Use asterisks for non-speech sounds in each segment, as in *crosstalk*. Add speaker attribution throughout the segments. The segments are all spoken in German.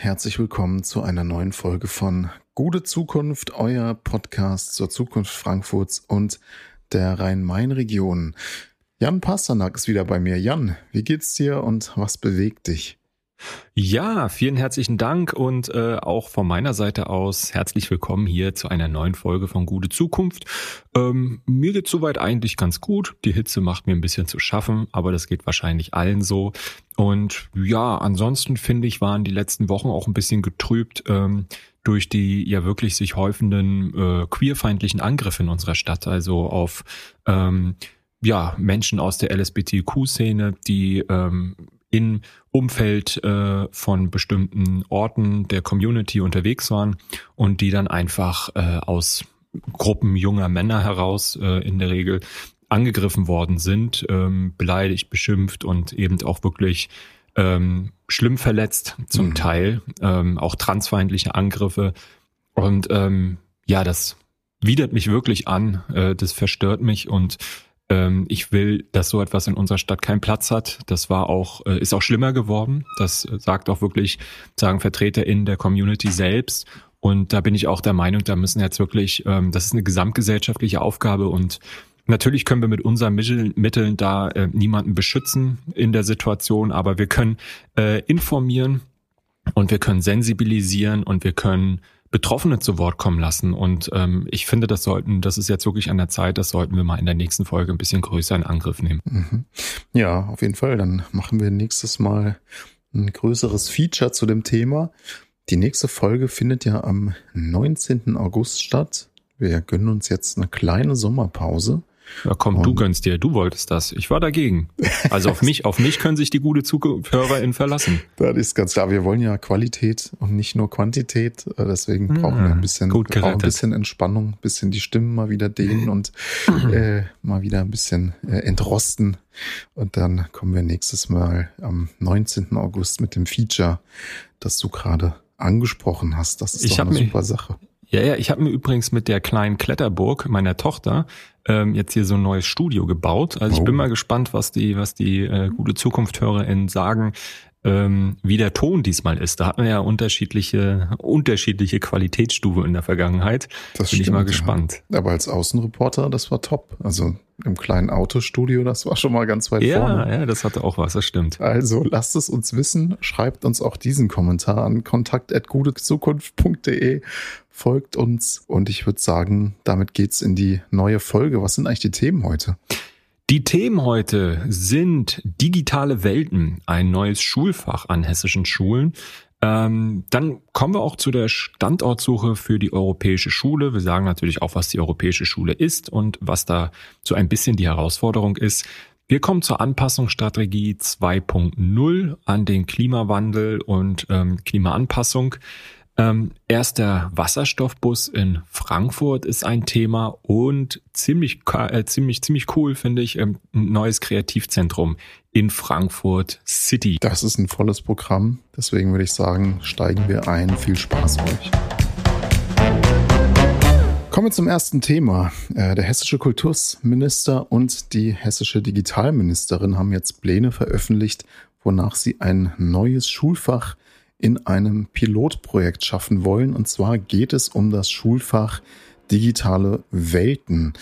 Speaker 1: herzlich willkommen zu einer neuen Folge von Gute Zukunft, euer Podcast zur Zukunft Frankfurts und der Rhein-Main-Region. Jan Pasternak ist wieder bei mir. Jan, wie geht's dir und was bewegt dich?
Speaker 2: Ja, vielen herzlichen Dank und äh, auch von meiner Seite aus herzlich willkommen hier zu einer neuen Folge von Gute Zukunft. Ähm, mir geht soweit eigentlich ganz gut. Die Hitze macht mir ein bisschen zu schaffen, aber das geht wahrscheinlich allen so. Und ja, ansonsten finde ich, waren die letzten Wochen auch ein bisschen getrübt ähm, durch die ja wirklich sich häufenden äh, queerfeindlichen Angriffe in unserer Stadt, also auf ähm, ja, Menschen aus der LSBTQ-Szene, die ähm, in Umfeld äh, von bestimmten Orten der Community unterwegs waren und die dann einfach äh, aus Gruppen junger Männer heraus äh, in der Regel angegriffen worden sind, ähm, beleidigt, beschimpft und eben auch wirklich ähm, schlimm verletzt zum mhm. Teil, ähm, auch transfeindliche Angriffe. Und ähm, ja, das widert mich wirklich an, äh, das verstört mich und ich will, dass so etwas in unserer Stadt keinen Platz hat. Das war auch, äh, ist auch schlimmer geworden. Das äh, sagt auch wirklich, sagen Vertreter in der Community selbst. Und da bin ich auch der Meinung, da müssen jetzt wirklich, ähm, das ist eine gesamtgesellschaftliche Aufgabe und Natürlich können wir mit unseren Mitteln da äh, niemanden beschützen in der Situation, aber wir können informieren und wir können sensibilisieren und wir können Betroffene zu Wort kommen lassen. Und ähm, ich finde, das sollten, das ist jetzt wirklich an der Zeit, das sollten wir mal in der nächsten Folge ein bisschen größer in Angriff nehmen. Mhm.
Speaker 1: Ja, auf jeden Fall. Dann machen wir nächstes Mal ein größeres Feature zu dem Thema. Die nächste Folge findet ja am 19. August statt. Wir gönnen uns jetzt eine kleine Sommerpause.
Speaker 2: Ja, komm, du gönnst dir, du wolltest das. Ich war dagegen. Also auf *laughs* mich, auf mich können sich die gute ZuhörerInnen verlassen.
Speaker 1: Das ist ganz klar. Wir wollen ja Qualität und nicht nur Quantität. Deswegen brauchen wir ein bisschen, brauchen ein bisschen Entspannung, ein bisschen die Stimmen mal wieder dehnen *laughs* und äh, mal wieder ein bisschen äh, entrosten. Und dann kommen wir nächstes Mal am 19. August mit dem Feature, das du gerade angesprochen hast. Das ist ich doch eine super Sache.
Speaker 2: Ja, ja, ich habe mir übrigens mit der kleinen Kletterburg meiner Tochter ähm, jetzt hier so ein neues Studio gebaut. Also oh. ich bin oh. mal gespannt, was die, was die äh, gute ZukunfthörerInnen sagen, ähm, wie der Ton diesmal ist. Da hatten wir ja unterschiedliche, unterschiedliche Qualitätsstufe in der Vergangenheit. Das bin stimmt, ich mal gespannt.
Speaker 1: Ja. Aber als Außenreporter, das war top. Also im kleinen Autostudio, das war schon mal ganz weit
Speaker 2: ja,
Speaker 1: vorne.
Speaker 2: Ja, das hatte auch was, das stimmt.
Speaker 1: Also lasst es uns wissen, schreibt uns auch diesen Kommentar an kontakt.gutezukunft.de, folgt uns und ich würde sagen, damit geht's in die neue Folge. Was sind eigentlich die Themen heute?
Speaker 2: Die Themen heute sind digitale Welten, ein neues Schulfach an hessischen Schulen. Ähm, dann kommen wir auch zu der Standortsuche für die europäische Schule. Wir sagen natürlich auch, was die europäische Schule ist und was da so ein bisschen die Herausforderung ist. Wir kommen zur Anpassungsstrategie 2.0 an den Klimawandel und ähm, Klimaanpassung. Ähm, erster Wasserstoffbus in Frankfurt ist ein Thema und ziemlich, äh, ziemlich, ziemlich cool finde ich ähm, ein neues Kreativzentrum in Frankfurt City.
Speaker 1: Das ist ein volles Programm. Deswegen würde ich sagen, steigen wir ein. Viel Spaß euch. Kommen wir zum ersten Thema. Äh, der hessische Kultusminister und die hessische Digitalministerin haben jetzt Pläne veröffentlicht, wonach sie ein neues Schulfach in einem Pilotprojekt schaffen wollen. Und zwar geht es um das Schulfach Digitale Welten.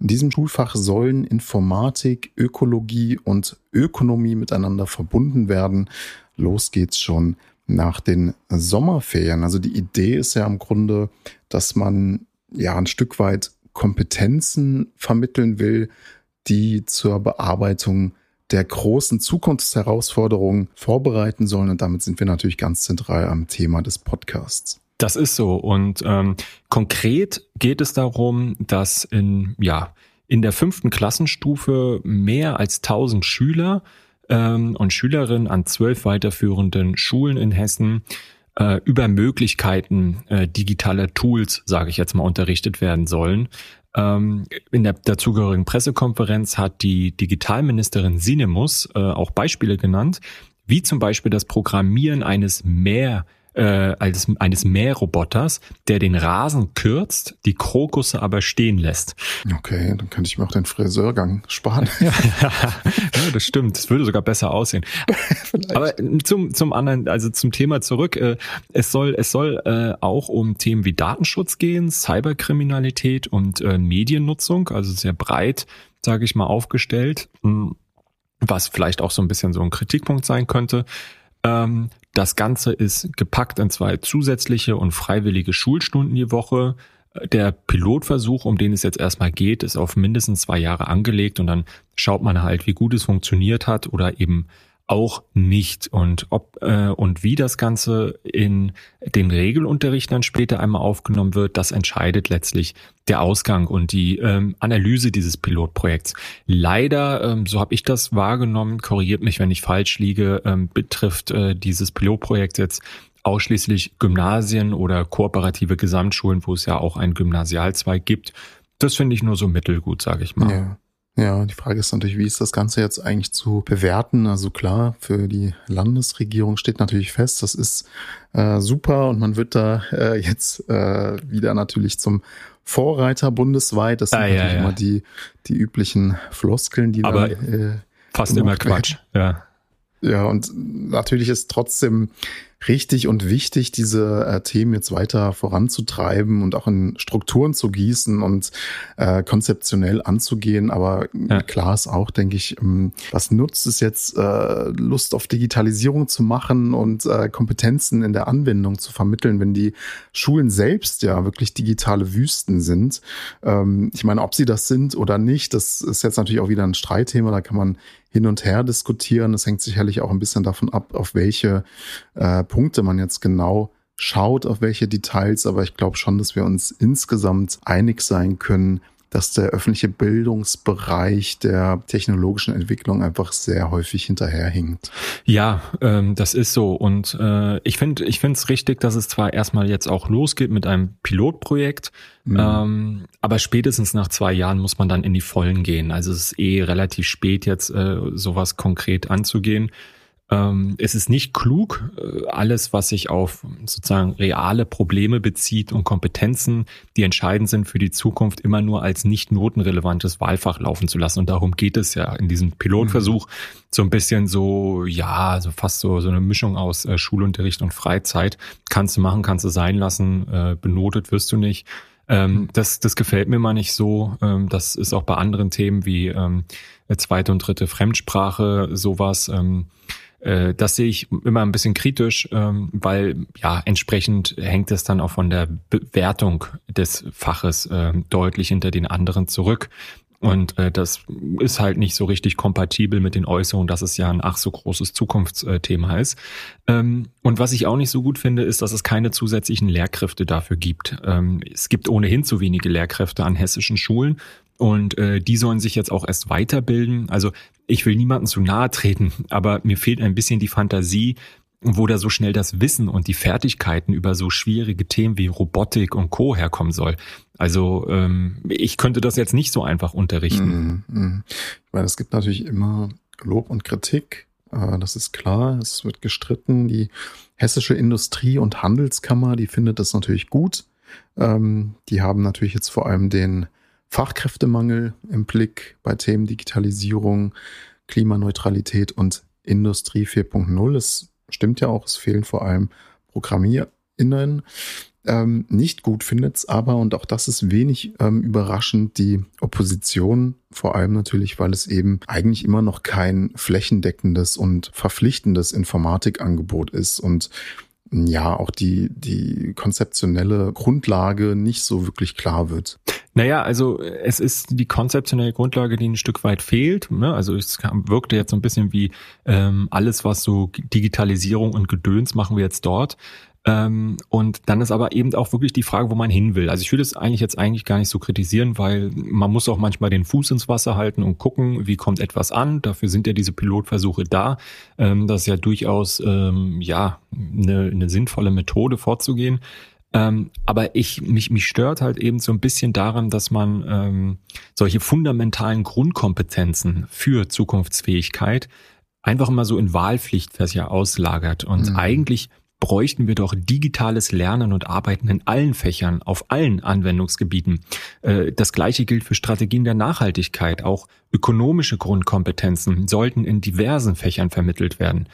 Speaker 1: In diesem Schulfach sollen Informatik, Ökologie und Ökonomie miteinander verbunden werden. Los geht's schon nach den Sommerferien. Also die Idee ist ja im Grunde, dass man ja ein Stück weit Kompetenzen vermitteln will, die zur Bearbeitung der großen Zukunftsherausforderungen vorbereiten sollen. Und damit sind wir natürlich ganz zentral am Thema des Podcasts.
Speaker 2: Das ist so. Und ähm, konkret geht es darum, dass in, ja, in der fünften Klassenstufe mehr als 1000 Schüler ähm, und Schülerinnen an zwölf weiterführenden Schulen in Hessen äh, über Möglichkeiten äh, digitaler Tools, sage ich jetzt mal, unterrichtet werden sollen. Ähm, in der dazugehörigen Pressekonferenz hat die Digitalministerin Sinemus äh, auch Beispiele genannt, wie zum Beispiel das Programmieren eines mehr äh, als eines Mähroboters, der den Rasen kürzt, die Krokusse aber stehen lässt.
Speaker 1: Okay, dann könnte ich mir auch den Friseurgang sparen. *laughs*
Speaker 2: ja, das stimmt. Das würde sogar besser aussehen. *laughs* aber zum, zum anderen, also zum Thema zurück. Äh, es soll, es soll äh, auch um Themen wie Datenschutz gehen, Cyberkriminalität und äh, Mediennutzung, also sehr breit, sage ich mal, aufgestellt. Hm, was vielleicht auch so ein bisschen so ein Kritikpunkt sein könnte. Ähm, das Ganze ist gepackt in zwei zusätzliche und freiwillige Schulstunden die Woche. Der Pilotversuch, um den es jetzt erstmal geht, ist auf mindestens zwei Jahre angelegt und dann schaut man halt, wie gut es funktioniert hat oder eben auch nicht. Und ob äh, und wie das Ganze in den Regelunterricht dann später einmal aufgenommen wird, das entscheidet letztlich der Ausgang und die ähm, Analyse dieses Pilotprojekts. Leider, ähm, so habe ich das wahrgenommen, korrigiert mich, wenn ich falsch liege, ähm, betrifft äh, dieses Pilotprojekt jetzt ausschließlich Gymnasien oder kooperative Gesamtschulen, wo es ja auch einen Gymnasialzweig gibt. Das finde ich nur so mittelgut, sage ich mal.
Speaker 1: Ja. Ja, die Frage ist natürlich, wie ist das Ganze jetzt eigentlich zu bewerten? Also klar, für die Landesregierung steht natürlich fest, das ist äh, super und man wird da äh, jetzt äh, wieder natürlich zum Vorreiter bundesweit. Das sind ah, natürlich ja, immer die, die üblichen Floskeln, die
Speaker 2: Aber da, äh, fast immer Quatsch, ja.
Speaker 1: Ja, und natürlich ist trotzdem richtig und wichtig, diese äh, Themen jetzt weiter voranzutreiben und auch in Strukturen zu gießen und äh, konzeptionell anzugehen. Aber ja. klar ist auch, denke ich, ähm, was nutzt es jetzt, äh, Lust auf Digitalisierung zu machen und äh, Kompetenzen in der Anwendung zu vermitteln, wenn die Schulen selbst ja wirklich digitale Wüsten sind. Ähm, ich meine, ob sie das sind oder nicht, das ist jetzt natürlich auch wieder ein Streitthema. Da kann man hin und her diskutieren. Das hängt sicherlich auch ein bisschen davon ab, auf welche äh, Punkte man jetzt genau schaut, auf welche Details. Aber ich glaube schon, dass wir uns insgesamt einig sein können, dass der öffentliche Bildungsbereich der technologischen Entwicklung einfach sehr häufig hinterherhinkt.
Speaker 2: Ja, ähm, das ist so. Und äh, ich finde ich finde es richtig, dass es zwar erstmal jetzt auch losgeht mit einem Pilotprojekt, mhm. ähm, aber spätestens nach zwei Jahren muss man dann in die Vollen gehen. Also es ist eh relativ spät, jetzt äh, sowas konkret anzugehen. Ähm, es ist nicht klug, äh, alles, was sich auf sozusagen reale Probleme bezieht und Kompetenzen, die entscheidend sind für die Zukunft, immer nur als nicht notenrelevantes Wahlfach laufen zu lassen. Und darum geht es ja in diesem Pilotversuch. Mhm. So ein bisschen so, ja, so fast so, so eine Mischung aus äh, Schulunterricht und Freizeit. Kannst du machen, kannst du sein lassen, äh, benotet wirst du nicht. Ähm, mhm. das, das gefällt mir mal nicht so. Ähm, das ist auch bei anderen Themen wie ähm, zweite und dritte Fremdsprache sowas. Ähm, äh, das sehe ich immer ein bisschen kritisch, ähm, weil ja entsprechend hängt es dann auch von der Bewertung des Faches äh, deutlich hinter den anderen zurück. Und äh, das ist halt nicht so richtig kompatibel mit den Äußerungen, dass es ja ein ach so großes Zukunftsthema ist. Ähm, und was ich auch nicht so gut finde, ist, dass es keine zusätzlichen Lehrkräfte dafür gibt. Ähm, es gibt ohnehin zu wenige Lehrkräfte an hessischen Schulen. Und äh, die sollen sich jetzt auch erst weiterbilden. Also ich will niemandem zu nahe treten, aber mir fehlt ein bisschen die Fantasie, wo da so schnell das Wissen und die Fertigkeiten über so schwierige Themen wie Robotik und Co. herkommen soll. Also ähm, ich könnte das jetzt nicht so einfach unterrichten.
Speaker 1: Mm, mm. Ich meine, es gibt natürlich immer Lob und Kritik. Äh, das ist klar. Es wird gestritten. Die hessische Industrie- und Handelskammer, die findet das natürlich gut. Ähm, die haben natürlich jetzt vor allem den Fachkräftemangel im Blick bei Themen Digitalisierung, Klimaneutralität und Industrie 4.0. Es stimmt ja auch, es fehlen vor allem ProgrammierInnen. Ähm, nicht gut findet es aber, und auch das ist wenig ähm, überraschend, die Opposition, vor allem natürlich, weil es eben eigentlich immer noch kein flächendeckendes und verpflichtendes Informatikangebot ist und ja auch die, die konzeptionelle Grundlage nicht so wirklich klar wird.
Speaker 2: Naja, also es ist die konzeptionelle Grundlage, die ein Stück weit fehlt. Ne? Also es wirkte jetzt so ein bisschen wie ähm, alles, was so Digitalisierung und Gedöns machen wir jetzt dort. Ähm, und dann ist aber eben auch wirklich die Frage, wo man hin will. Also ich würde es eigentlich jetzt eigentlich gar nicht so kritisieren, weil man muss auch manchmal den Fuß ins Wasser halten und gucken, wie kommt etwas an. Dafür sind ja diese Pilotversuche da. Ähm, das ist ja durchaus ähm, ja eine, eine sinnvolle Methode vorzugehen. Ähm, aber ich, mich, mich stört halt eben so ein bisschen daran, dass man ähm, solche fundamentalen Grundkompetenzen für Zukunftsfähigkeit einfach immer so in Wahlpflicht das ja auslagert. Und mhm. eigentlich bräuchten wir doch digitales Lernen und Arbeiten in allen Fächern, auf allen Anwendungsgebieten. Äh, das Gleiche gilt für Strategien der Nachhaltigkeit. Auch ökonomische Grundkompetenzen sollten in diversen Fächern vermittelt werden.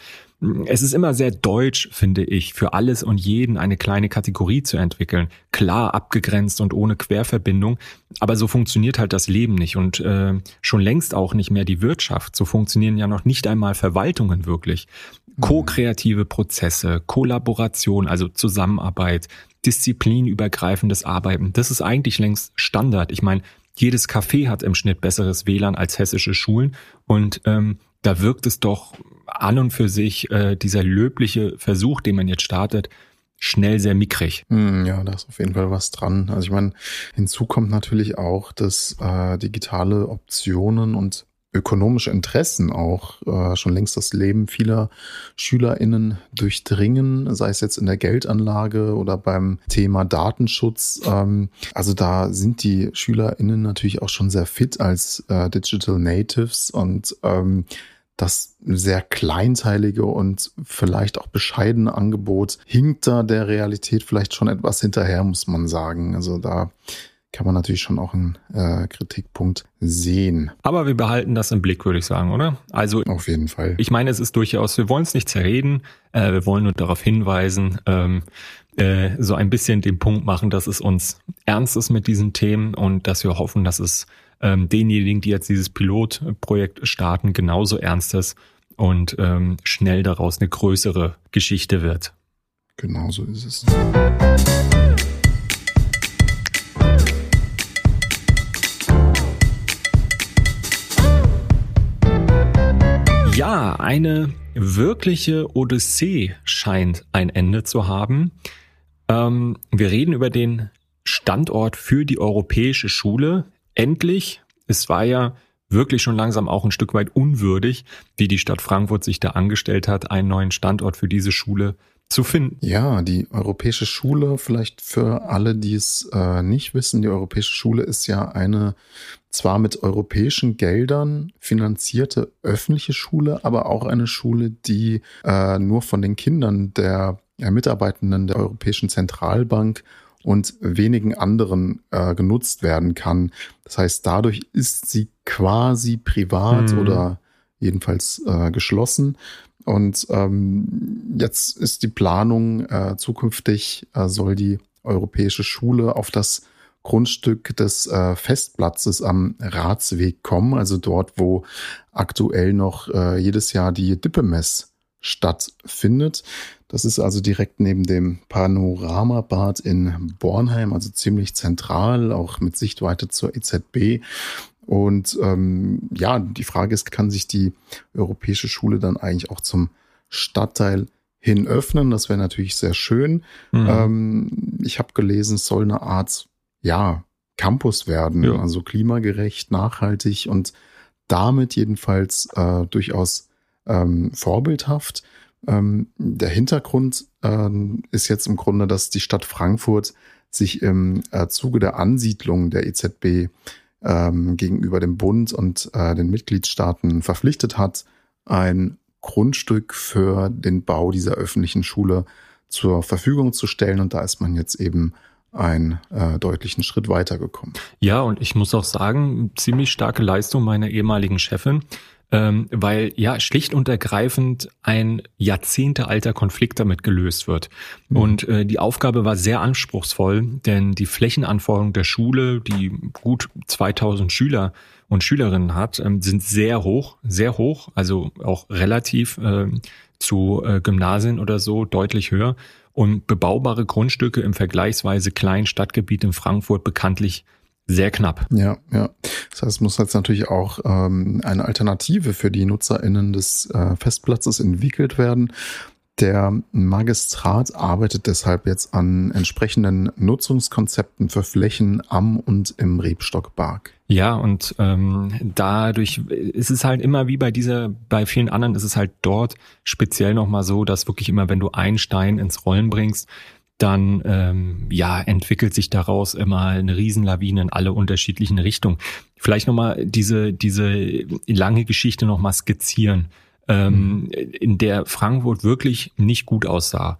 Speaker 2: Es ist immer sehr deutsch, finde ich, für alles und jeden eine kleine Kategorie zu entwickeln, klar abgegrenzt und ohne Querverbindung. Aber so funktioniert halt das Leben nicht und äh, schon längst auch nicht mehr die Wirtschaft. So funktionieren ja noch nicht einmal Verwaltungen wirklich. Mhm. Co-kreative Prozesse, Kollaboration, also Zusammenarbeit, disziplinübergreifendes Arbeiten, das ist eigentlich längst Standard. Ich meine, jedes Café hat im Schnitt besseres WLAN als hessische Schulen und ähm, da wirkt es doch an und für sich äh, dieser löbliche Versuch, den man jetzt startet, schnell sehr mickrig.
Speaker 1: Hm, ja, da ist auf jeden Fall was dran. Also ich meine, hinzu kommt natürlich auch, dass äh, digitale Optionen und ökonomische Interessen auch äh, schon längst das Leben vieler SchülerInnen durchdringen, sei es jetzt in der Geldanlage oder beim Thema Datenschutz. Ähm, also da sind die SchülerInnen natürlich auch schon sehr fit als äh, Digital Natives und ähm, das sehr kleinteilige und vielleicht auch bescheidene Angebot hinkt da der Realität vielleicht schon etwas hinterher, muss man sagen. Also da kann man natürlich schon auch einen äh, Kritikpunkt sehen.
Speaker 2: Aber wir behalten das im Blick, würde ich sagen, oder?
Speaker 1: Also auf jeden Fall.
Speaker 2: Ich meine, es ist durchaus, wir wollen es nicht zerreden, äh, wir wollen nur darauf hinweisen, ähm, äh, so ein bisschen den Punkt machen, dass es uns ernst ist mit diesen Themen und dass wir hoffen, dass es ähm, denjenigen, die jetzt dieses Pilotprojekt starten, genauso ernst ist und ähm, schnell daraus eine größere Geschichte wird.
Speaker 1: Genauso ist es.
Speaker 2: Ja, eine wirkliche Odyssee scheint ein Ende zu haben. Ähm, wir reden über den Standort für die europäische Schule endlich, es war ja wirklich schon langsam auch ein Stück weit unwürdig, wie die Stadt Frankfurt sich da angestellt hat, einen neuen Standort für diese Schule zu finden.
Speaker 1: Ja, die Europäische Schule, vielleicht für alle, die es äh, nicht wissen, die Europäische Schule ist ja eine zwar mit europäischen Geldern finanzierte öffentliche Schule, aber auch eine Schule, die äh, nur von den Kindern der ja, Mitarbeitenden der Europäischen Zentralbank und wenigen anderen äh, genutzt werden kann. Das heißt, dadurch ist sie quasi privat mhm. oder jedenfalls äh, geschlossen. Und ähm, jetzt ist die Planung, äh, zukünftig äh, soll die europäische Schule auf das Grundstück des äh, Festplatzes am Ratsweg kommen, also dort, wo aktuell noch äh, jedes Jahr die Dippemess stattfindet. Das ist also direkt neben dem Panoramabad in Bornheim, also ziemlich zentral, auch mit Sichtweite zur EZB. Und ähm, ja, die Frage ist, kann sich die europäische Schule dann eigentlich auch zum Stadtteil hin öffnen? Das wäre natürlich sehr schön. Mhm. Ähm, ich habe gelesen, es soll eine Art, ja, Campus werden, ja. also klimagerecht, nachhaltig und damit jedenfalls äh, durchaus ähm, vorbildhaft. Ähm, der Hintergrund ähm, ist jetzt im Grunde, dass die Stadt Frankfurt sich im äh, Zuge der Ansiedlung der EZB ähm, gegenüber dem Bund und äh, den Mitgliedstaaten verpflichtet hat, ein Grundstück für den Bau dieser öffentlichen Schule zur Verfügung zu stellen. Und da ist man jetzt eben einen äh, deutlichen Schritt weitergekommen.
Speaker 2: Ja, und ich muss auch sagen, ziemlich starke Leistung meiner ehemaligen Chefin, ähm, weil ja schlicht und ergreifend ein jahrzehntealter Konflikt damit gelöst wird. Mhm. Und äh, die Aufgabe war sehr anspruchsvoll, denn die Flächenanforderungen der Schule, die gut 2000 Schüler und Schülerinnen hat, ähm, sind sehr hoch, sehr hoch, also auch relativ äh, zu äh, Gymnasien oder so deutlich höher. Und bebaubare Grundstücke im vergleichsweise kleinen Stadtgebiet in Frankfurt bekanntlich sehr knapp.
Speaker 1: Ja, ja. Das heißt, es muss jetzt natürlich auch ähm, eine Alternative für die NutzerInnen des äh, Festplatzes entwickelt werden. Der Magistrat arbeitet deshalb jetzt an entsprechenden Nutzungskonzepten für Flächen am und im Rebstockpark.
Speaker 2: Ja, und ähm, dadurch ist es halt immer wie bei dieser, bei vielen anderen ist es halt dort speziell nochmal so, dass wirklich immer, wenn du einen Stein ins Rollen bringst, dann ähm, ja entwickelt sich daraus immer eine Riesenlawine in alle unterschiedlichen Richtungen. Vielleicht nochmal diese diese lange Geschichte nochmal skizzieren, ähm, mhm. in der Frankfurt wirklich nicht gut aussah.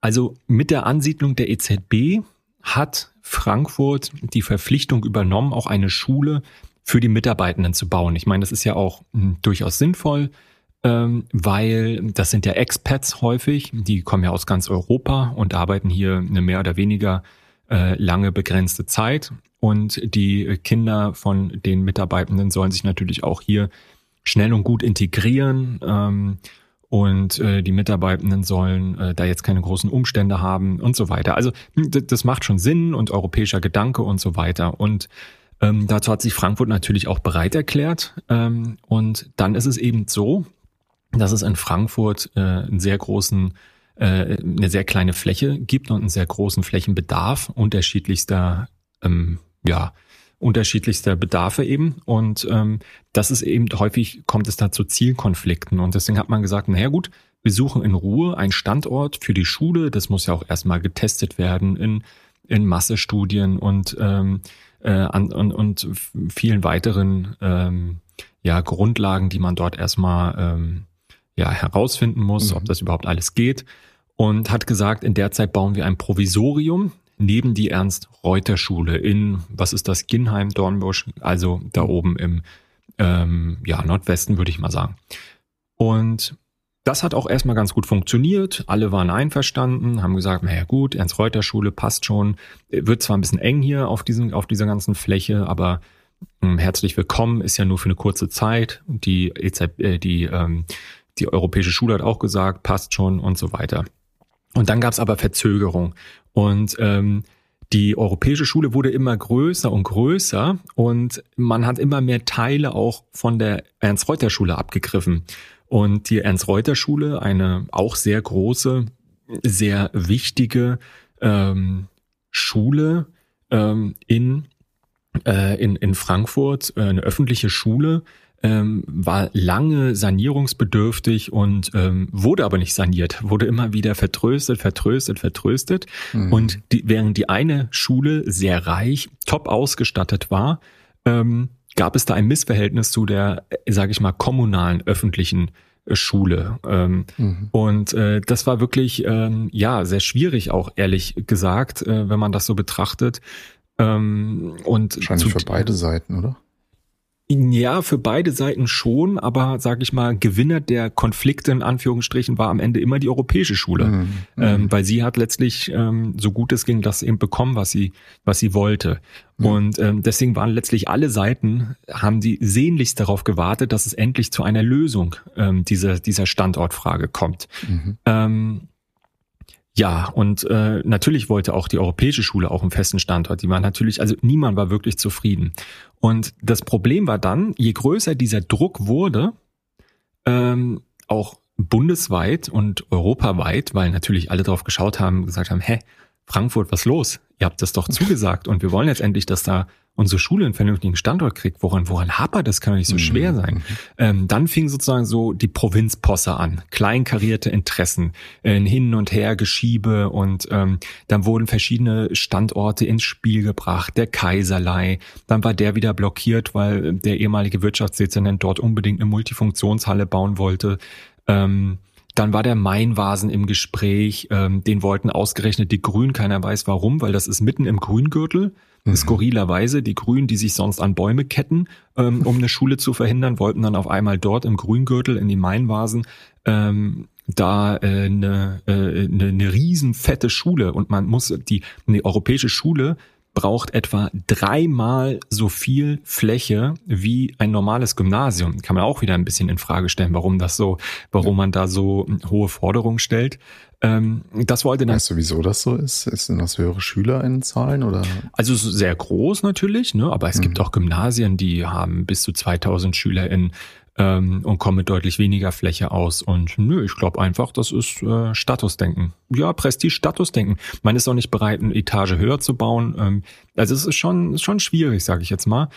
Speaker 2: Also mit der Ansiedlung der EZB hat Frankfurt die Verpflichtung übernommen, auch eine Schule für die Mitarbeitenden zu bauen. Ich meine, das ist ja auch hm, durchaus sinnvoll, ähm, weil das sind ja Expats häufig, die kommen ja aus ganz Europa und arbeiten hier eine mehr oder weniger äh, lange begrenzte Zeit. Und die Kinder von den Mitarbeitenden sollen sich natürlich auch hier schnell und gut integrieren. Ähm, und äh, die Mitarbeitenden sollen äh, da jetzt keine großen Umstände haben und so weiter. Also das macht schon Sinn und europäischer Gedanke und so weiter. Und ähm, dazu hat sich Frankfurt natürlich auch bereit erklärt. Ähm, und dann ist es eben so, dass es in Frankfurt äh, einen sehr großen äh, eine sehr kleine Fläche gibt und einen sehr großen Flächenbedarf unterschiedlichster ähm, ja unterschiedlichster Bedarfe eben. Und ähm, das ist eben häufig kommt es da zu Zielkonflikten. Und deswegen hat man gesagt, naja gut, wir suchen in Ruhe einen Standort für die Schule. Das muss ja auch erstmal getestet werden in, in Massestudien und, ähm, äh, an, und, und vielen weiteren ähm, ja, Grundlagen, die man dort erstmal ähm, ja, herausfinden muss, mhm. ob das überhaupt alles geht. Und hat gesagt, in der Zeit bauen wir ein Provisorium neben die Ernst-Reuter-Schule in, was ist das, Ginheim, Dornbusch, also da oben im ähm, ja, Nordwesten, würde ich mal sagen. Und das hat auch erstmal ganz gut funktioniert. Alle waren einverstanden, haben gesagt, naja gut, Ernst-Reuter-Schule passt schon. Wird zwar ein bisschen eng hier auf, diesem, auf dieser ganzen Fläche, aber mh, hm, herzlich willkommen ist ja nur für eine kurze Zeit. Die, EZ, äh, die, ähm, die Europäische Schule hat auch gesagt, passt schon und so weiter. Und dann gab es aber Verzögerung. Und ähm, die europäische Schule wurde immer größer und größer und man hat immer mehr Teile auch von der Ernst-Reuter-Schule abgegriffen. Und die Ernst-Reuter-Schule, eine auch sehr große, sehr wichtige ähm, Schule ähm, in, äh, in, in Frankfurt, äh, eine öffentliche Schule, ähm, war lange sanierungsbedürftig und ähm, wurde aber nicht saniert, wurde immer wieder vertröstet, vertröstet, vertröstet. Mhm. Und die, während die eine Schule sehr reich, top ausgestattet war, ähm, gab es da ein Missverhältnis zu der, sage ich mal, kommunalen öffentlichen äh, Schule. Ähm, mhm. Und äh, das war wirklich ähm, ja sehr schwierig, auch ehrlich gesagt, äh, wenn man das so betrachtet.
Speaker 1: Ähm, und Wahrscheinlich für beide Seiten, oder?
Speaker 2: Ja, für beide Seiten schon, aber sage ich mal, Gewinner der Konflikte in Anführungsstrichen war am Ende immer die europäische Schule, mhm. ähm, weil sie hat letztlich ähm, so gut es ging das eben bekommen, was sie was sie wollte. Mhm. Und ähm, deswegen waren letztlich alle Seiten haben die sehnlichst darauf gewartet, dass es endlich zu einer Lösung ähm, dieser dieser Standortfrage kommt. Mhm. Ähm, ja, und äh, natürlich wollte auch die europäische Schule auch einen festen Standort. Die war natürlich, also niemand war wirklich zufrieden. Und das Problem war dann, je größer dieser Druck wurde, ähm, auch bundesweit und europaweit, weil natürlich alle drauf geschaut haben, gesagt haben, hä, Frankfurt, was los? Ihr habt das doch *laughs* zugesagt und wir wollen jetzt endlich, dass da unsere Schule einen vernünftigen Standort kriegt. Woran, woran hapert das? Kann doch nicht so mhm. schwer sein. Mhm. Ähm, dann fing sozusagen so die Provinzposse an. Kleinkarierte Interessen, äh, Hin und Her Geschiebe und ähm, dann wurden verschiedene Standorte ins Spiel gebracht. Der Kaiserlei, dann war der wieder blockiert, weil der ehemalige Wirtschaftsdezernent dort unbedingt eine Multifunktionshalle bauen wollte. Ähm, dann war der Mainvasen im Gespräch, ähm, den wollten ausgerechnet die Grünen, keiner weiß warum, weil das ist mitten im Grüngürtel. Mhm. Skurrilerweise, die Grünen, die sich sonst an Bäume ketten, ähm, um eine Schule zu verhindern, wollten dann auf einmal dort im Grüngürtel in die Mainvasen ähm, da äh, eine, äh, eine, eine riesen fette Schule und man muss die eine europäische Schule braucht etwa dreimal so viel Fläche wie ein normales Gymnasium. Kann man auch wieder ein bisschen in Frage stellen, warum das so, warum man da so hohe Forderungen stellt. Ähm, das wollte dann.
Speaker 1: Weißt du, wieso das so ist? Ist denn das höhere Schülerinnenzahlen oder?
Speaker 2: Also sehr groß natürlich, ne? Aber es mhm. gibt auch Gymnasien, die haben bis zu 2000 SchülerInnen ähm, und kommen mit deutlich weniger Fläche aus. Und nö, ich glaube einfach, das ist äh, Statusdenken. Ja, Prestige-Statusdenken. Man ist auch nicht bereit, eine Etage höher zu bauen. Ähm, also es ist schon, schon schwierig, sage ich jetzt mal.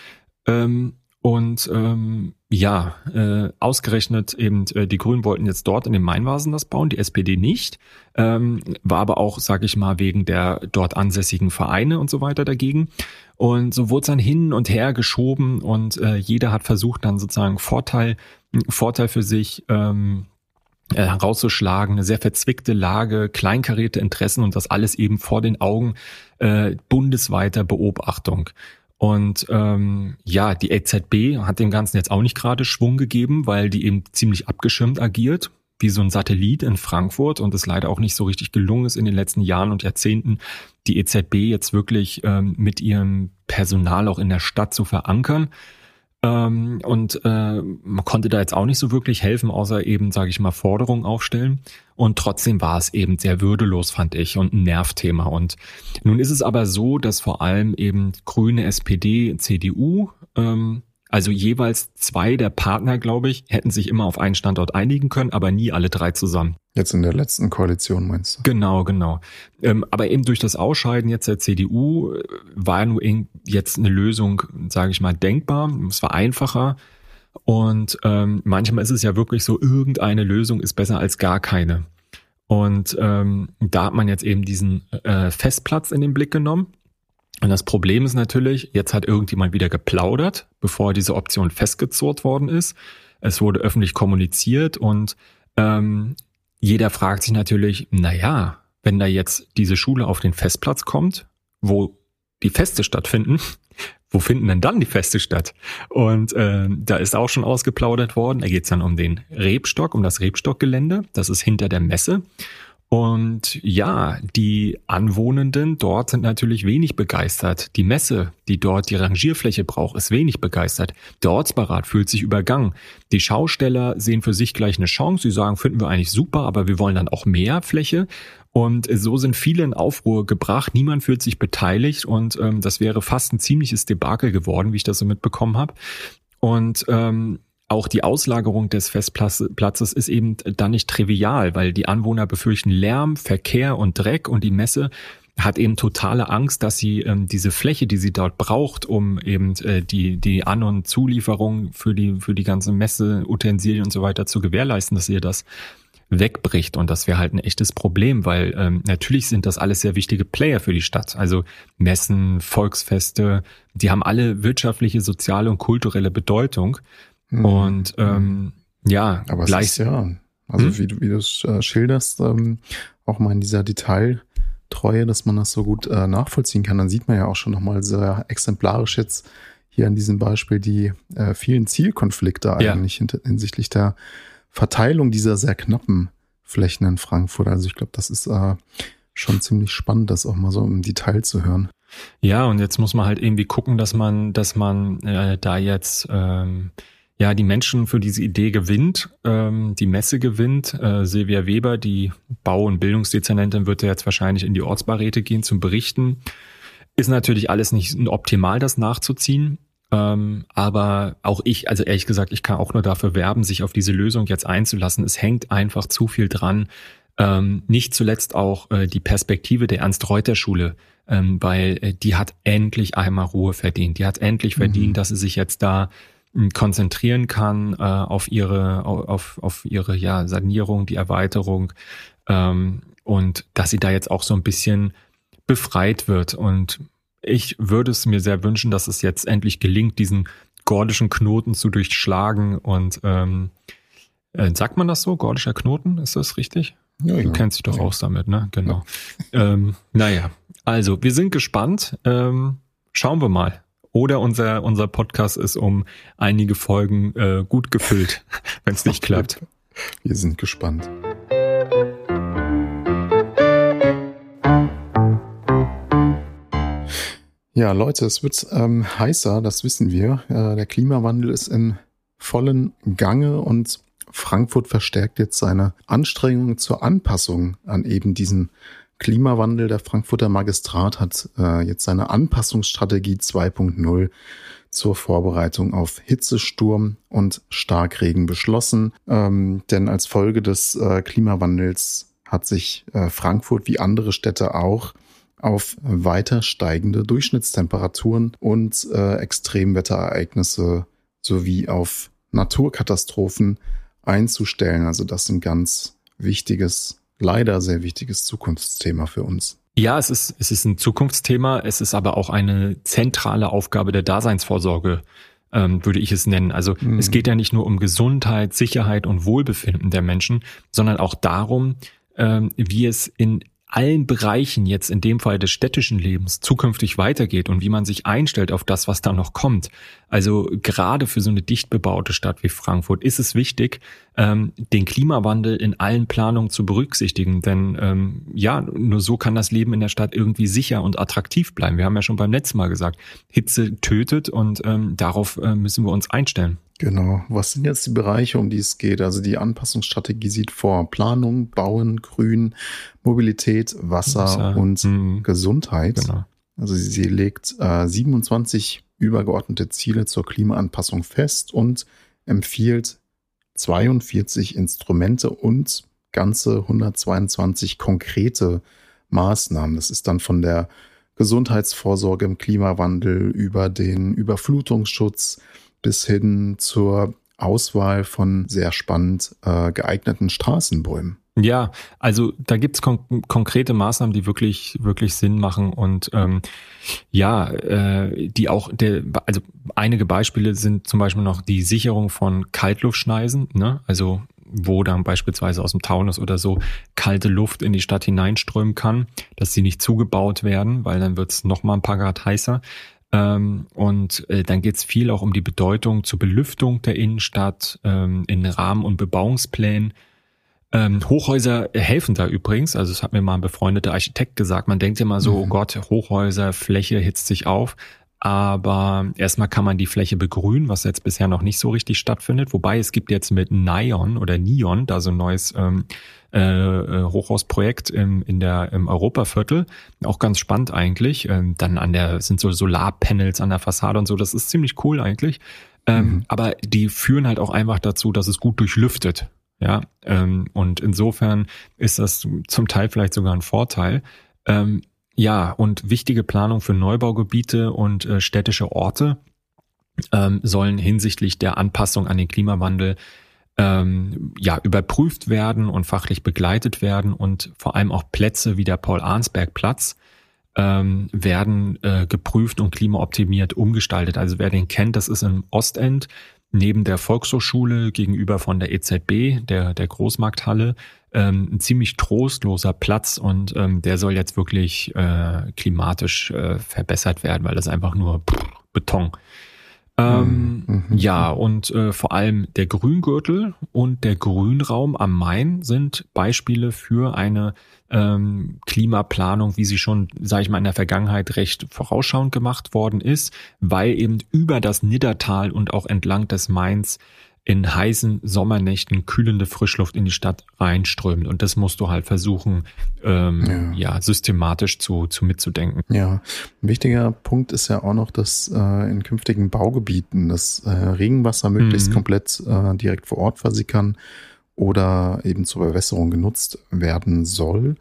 Speaker 2: Ähm, und ähm, ja, äh, ausgerechnet eben äh, die Grünen wollten jetzt dort in den Mainvasen das bauen, die SPD nicht, ähm, war aber auch, sage ich mal, wegen der dort ansässigen Vereine und so weiter dagegen. Und so wurde es dann hin und her geschoben und äh, jeder hat versucht dann sozusagen Vorteil, Vorteil für sich ähm, äh, herauszuschlagen, eine sehr verzwickte Lage, kleinkarierte Interessen und das alles eben vor den Augen äh, bundesweiter Beobachtung. Und ähm, ja, die EZB hat dem Ganzen jetzt auch nicht gerade Schwung gegeben, weil die eben ziemlich abgeschirmt agiert, wie so ein Satellit in Frankfurt und es leider auch nicht so richtig gelungen ist in den letzten Jahren und Jahrzehnten, die EZB jetzt wirklich ähm, mit ihrem Personal auch in der Stadt zu verankern. Ähm, und äh, man konnte da jetzt auch nicht so wirklich helfen, außer eben, sage ich mal, Forderungen aufstellen. Und trotzdem war es eben sehr würdelos, fand ich, und ein Nervthema. Und nun ist es aber so, dass vor allem eben Grüne, SPD, CDU ähm, also jeweils zwei der Partner, glaube ich, hätten sich immer auf einen Standort einigen können, aber nie alle drei zusammen.
Speaker 1: Jetzt in der letzten Koalition meinst du?
Speaker 2: Genau, genau. Ähm, aber eben durch das Ausscheiden jetzt der CDU äh, war nur jetzt eine Lösung, sage ich mal, denkbar. Es war einfacher. Und ähm, manchmal ist es ja wirklich so, irgendeine Lösung ist besser als gar keine. Und ähm, da hat man jetzt eben diesen äh, Festplatz in den Blick genommen. Und das Problem ist natürlich, jetzt hat irgendjemand wieder geplaudert, bevor diese Option festgezurrt worden ist. Es wurde öffentlich kommuniziert und ähm, jeder fragt sich natürlich, na ja, wenn da jetzt diese Schule auf den Festplatz kommt, wo die Feste stattfinden, *laughs* wo finden denn dann die Feste statt? Und äh, da ist auch schon ausgeplaudert worden. Da geht es dann um den Rebstock, um das Rebstockgelände. Das ist hinter der Messe. Und ja, die Anwohnenden dort sind natürlich wenig begeistert. Die Messe, die dort die Rangierfläche braucht, ist wenig begeistert. Der Ortsberat fühlt sich übergangen. Die Schausteller sehen für sich gleich eine Chance. Sie sagen, finden wir eigentlich super, aber wir wollen dann auch mehr Fläche. Und so sind viele in Aufruhr gebracht. Niemand fühlt sich beteiligt und ähm, das wäre fast ein ziemliches Debakel geworden, wie ich das so mitbekommen habe. Und ähm, auch die Auslagerung des Festplatzes ist eben dann nicht trivial, weil die Anwohner befürchten Lärm, Verkehr und Dreck und die Messe hat eben totale Angst, dass sie ähm, diese Fläche, die sie dort braucht, um eben äh, die die An- und Zulieferung für die für die ganze Messe, Utensilien und so weiter zu gewährleisten, dass ihr das wegbricht und das wäre halt ein echtes Problem, weil ähm, natürlich sind das alles sehr wichtige Player für die Stadt. Also Messen, Volksfeste, die haben alle wirtschaftliche, soziale und kulturelle Bedeutung Mhm. Und ähm, ja,
Speaker 1: aber gleich, es ist ja, also hm? wie, du, wie du es äh, schilderst, ähm, auch mal in dieser Detailtreue, dass man das so gut äh, nachvollziehen kann, dann sieht man ja auch schon nochmal sehr exemplarisch jetzt hier an diesem Beispiel die äh, vielen Zielkonflikte eigentlich ja. hinsichtlich der Verteilung dieser sehr knappen Flächen in Frankfurt. Also ich glaube, das ist äh, schon ziemlich spannend, das auch mal so im Detail zu hören.
Speaker 2: Ja, und jetzt muss man halt irgendwie gucken, dass man, dass man äh, da jetzt ähm, ja, die Menschen für diese Idee gewinnt, ähm, die Messe gewinnt. Äh, Silvia Weber, die Bau- und Bildungsdezernentin, wird ja jetzt wahrscheinlich in die Ortsbeiräte gehen zum Berichten. Ist natürlich alles nicht optimal, das nachzuziehen. Ähm, aber auch ich, also ehrlich gesagt, ich kann auch nur dafür werben, sich auf diese Lösung jetzt einzulassen. Es hängt einfach zu viel dran. Ähm, nicht zuletzt auch äh, die Perspektive der Ernst-Reuter-Schule, ähm, weil äh, die hat endlich einmal Ruhe verdient. Die hat endlich verdient, mhm. dass sie sich jetzt da konzentrieren kann äh, auf ihre auf, auf ihre ja Sanierung, die Erweiterung ähm, und dass sie da jetzt auch so ein bisschen befreit wird und ich würde es mir sehr wünschen, dass es jetzt endlich gelingt, diesen gordischen Knoten zu durchschlagen und ähm, äh, sagt man das so? Gordischer Knoten, ist das richtig? Ja, ja. Du kennst dich doch ja. aus damit, ne? Genau. Ja. ähm, naja, also wir sind gespannt. Ähm, schauen wir mal, oder unser, unser Podcast ist um einige Folgen äh, gut gefüllt, *laughs* wenn es nicht klappt.
Speaker 1: Wir sind gespannt. Ja, Leute, es wird ähm, heißer, das wissen wir. Äh, der Klimawandel ist in vollen Gange und Frankfurt verstärkt jetzt seine Anstrengungen zur Anpassung an eben diesen Klimawandel. Der Frankfurter Magistrat hat äh, jetzt seine Anpassungsstrategie 2.0 zur Vorbereitung auf Hitzesturm und Starkregen beschlossen. Ähm, denn als Folge des äh, Klimawandels hat sich äh, Frankfurt wie andere Städte auch auf weiter steigende Durchschnittstemperaturen und äh, Extremwetterereignisse sowie auf Naturkatastrophen einzustellen. Also das ist ein ganz wichtiges leider sehr wichtiges Zukunftsthema für uns.
Speaker 2: Ja, es ist, es ist ein Zukunftsthema. Es ist aber auch eine zentrale Aufgabe der Daseinsvorsorge ähm, würde ich es nennen. Also mhm. es geht ja nicht nur um Gesundheit, Sicherheit und Wohlbefinden der Menschen, sondern auch darum, ähm, wie es in allen Bereichen jetzt in dem Fall des städtischen Lebens zukünftig weitergeht und wie man sich einstellt auf das, was da noch kommt. Also gerade für so eine dicht bebaute Stadt wie Frankfurt ist es wichtig, ähm, den Klimawandel in allen Planungen zu berücksichtigen. Denn ähm, ja, nur so kann das Leben in der Stadt irgendwie sicher und attraktiv bleiben. Wir haben ja schon beim letzten Mal gesagt, Hitze tötet und ähm, darauf äh, müssen wir uns einstellen.
Speaker 1: Genau. Was sind jetzt die Bereiche, um die es geht? Also die Anpassungsstrategie sieht vor Planung, Bauen, Grün, Mobilität, Wasser, Wasser. und mhm. Gesundheit. Genau. Also sie, legt äh, 27 übergeordnete Ziele zur Klimaanpassung fest und empfiehlt 42 Instrumente und ganze 122 konkrete Maßnahmen. Das ist dann von der Gesundheitsvorsorge im Klimawandel über den Überflutungsschutz bis hin zur Auswahl von sehr spannend äh, geeigneten Straßenbäumen.
Speaker 2: Ja, also da gibt's kon konkrete Maßnahmen, die wirklich, wirklich Sinn machen und ähm, ja, äh, die auch der, also einige Beispiele sind zum Beispiel noch die Sicherung von Kaltluftschneisen, ne? Also wo dann beispielsweise aus dem Taunus oder so kalte Luft in die Stadt hineinströmen kann, dass sie nicht zugebaut werden, weil dann wird's noch mal ein paar Grad heißer. Ähm, und äh, dann geht es viel auch um die Bedeutung zur Belüftung der Innenstadt ähm, in Rahmen- und Bebauungsplänen. Ähm, Hochhäuser helfen da übrigens, also es hat mir mal ein befreundeter Architekt gesagt, man denkt immer so, mhm. oh Gott, Hochhäuser, Fläche hitzt sich auf, aber erstmal kann man die Fläche begrünen, was jetzt bisher noch nicht so richtig stattfindet, wobei es gibt jetzt mit Nion oder Neon da so ein neues ähm, äh, äh, Hochhausprojekt im, in der, im Europaviertel. Auch ganz spannend eigentlich. Ähm, dann an der sind so Solarpanels an der Fassade und so. Das ist ziemlich cool eigentlich. Ähm, mhm. Aber die führen halt auch einfach dazu, dass es gut durchlüftet. Ja, ähm, und insofern ist das zum Teil vielleicht sogar ein Vorteil. Ähm, ja, und wichtige Planung für Neubaugebiete und äh, städtische Orte ähm, sollen hinsichtlich der Anpassung an den Klimawandel ähm, ja, überprüft werden und fachlich begleitet werden und vor allem auch Plätze wie der Paul-Arnsberg-Platz ähm, werden äh, geprüft und klimaoptimiert umgestaltet. Also wer den kennt, das ist im Ostend neben der Volkshochschule gegenüber von der EZB, der, der Großmarkthalle, ähm, ein ziemlich trostloser Platz und ähm, der soll jetzt wirklich äh, klimatisch äh, verbessert werden, weil das einfach nur pff, Beton ähm, mhm. mhm. Ja, und äh, vor allem der Grüngürtel und der Grünraum am Main sind Beispiele für eine ähm, Klimaplanung, wie sie schon, sage ich mal, in der Vergangenheit recht vorausschauend gemacht worden ist, weil eben über das Niddertal und auch entlang des Mains in heißen Sommernächten kühlende Frischluft in die Stadt reinströmt. Und das musst du halt versuchen, ähm, ja. ja. systematisch zu, zu mitzudenken.
Speaker 1: Ja, ein wichtiger Punkt ist ja auch noch, dass äh, in künftigen Baugebieten das äh, Regenwasser möglichst mhm. komplett äh, direkt vor Ort versickern oder eben zur Bewässerung genutzt werden soll.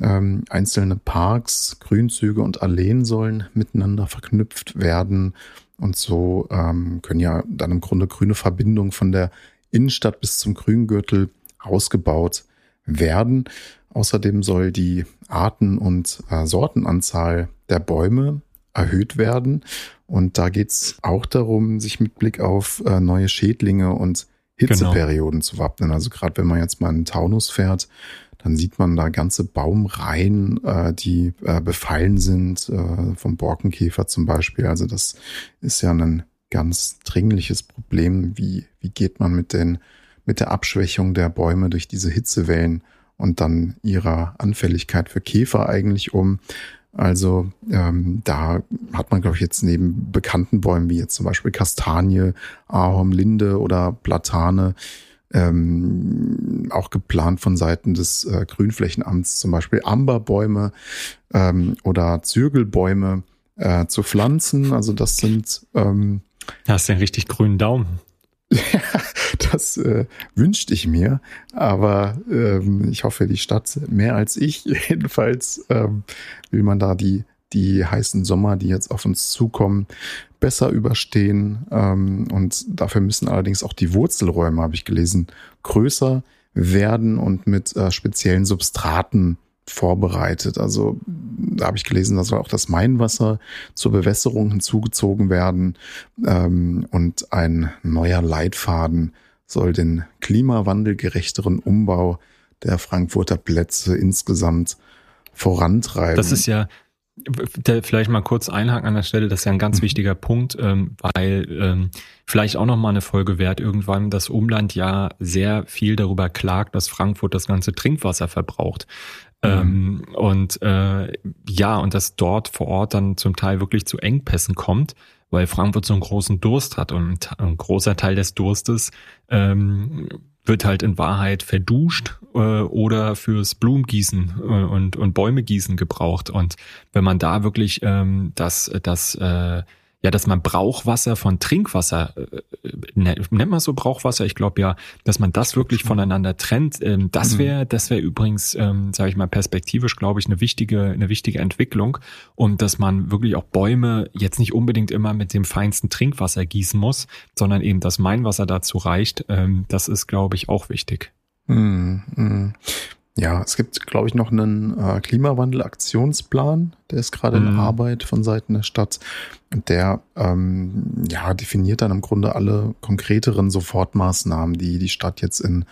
Speaker 1: Ähm, einzelne Parks, Grünzüge und Alleen sollen miteinander verknüpft werden und so ähm, können ja dann im Grunde grüne Verbindungen von der Innenstadt bis zum Grüngürtel ausgebaut werden. Außerdem soll die Arten- und äh, Sortenanzahl der Bäume erhöht werden. Und da geht's auch darum, sich mit Blick auf äh, neue Schädlinge und Hitzeperioden genau. zu wappnen. Also gerade wenn man jetzt mal einen Taunus fährt, dann sieht man da ganze Baumreihen, äh, die äh, befallen sind, äh, vom Borkenkäfer zum Beispiel. Also das ist ja ein ganz dringliches Problem. Wie, wie geht man mit den, mit der Abschwächung der Bäume durch diese Hitzewellen und dann ihrer Anfälligkeit für Käfer eigentlich um? Also ähm, da hat man, glaube ich, jetzt neben bekannten Bäumen wie jetzt zum Beispiel Kastanie, Ahorn, Linde oder Platane ähm, auch geplant von Seiten des äh, Grünflächenamts zum Beispiel Amberbäume ähm, oder Zürgelbäume äh, zu pflanzen. Also das sind ähm,
Speaker 2: Hast du einen richtig grünen Daumen?
Speaker 1: Ja, *laughs* das äh, wünschte ich mir, aber ähm, ich hoffe, die Stadt mehr als ich. *laughs* Jedenfalls ähm, will man da die die heißen Sommer, die jetzt auf uns zukommen, besser überstehen. Ähm, und dafür müssen allerdings auch die Wurzelräume, habe ich gelesen, größer werden und mit äh, speziellen Substraten vorbereitet. Also da habe ich gelesen, da soll auch das Mainwasser zur Bewässerung hinzugezogen werden ähm, und ein neuer Leitfaden soll den klimawandelgerechteren Umbau der Frankfurter Plätze insgesamt vorantreiben.
Speaker 2: Das ist ja vielleicht mal kurz einhaken an der Stelle, das ist ja ein ganz mhm. wichtiger Punkt, ähm, weil ähm, vielleicht auch noch mal eine Folge wert irgendwann das Umland ja sehr viel darüber klagt, dass Frankfurt das ganze Trinkwasser verbraucht. Mhm. Ähm, und äh, ja, und dass dort vor Ort dann zum Teil wirklich zu Engpässen kommt, weil Frankfurt so einen großen Durst hat und ein großer Teil des Durstes ähm, wird halt in Wahrheit verduscht äh, oder fürs Blumengießen äh, und, und Bäume gießen gebraucht. Und wenn man da wirklich ähm, das, das äh, ja, dass man Brauchwasser von Trinkwasser, äh, nennt man so Brauchwasser, ich glaube ja, dass man das wirklich voneinander trennt, ähm, das wäre, mhm. das wäre übrigens, ähm, sage ich mal, perspektivisch, glaube ich, eine wichtige, eine wichtige Entwicklung und dass man wirklich auch Bäume jetzt nicht unbedingt immer mit dem feinsten Trinkwasser gießen muss, sondern eben das Mainwasser dazu reicht, ähm, das ist, glaube ich, auch wichtig.
Speaker 1: Mm, mm. Ja, es gibt, glaube ich, noch einen äh, Klimawandel-Aktionsplan, der ist gerade mhm. in Arbeit von Seiten der Stadt. Und der ähm, ja, definiert dann im Grunde alle konkreteren Sofortmaßnahmen, die die Stadt jetzt in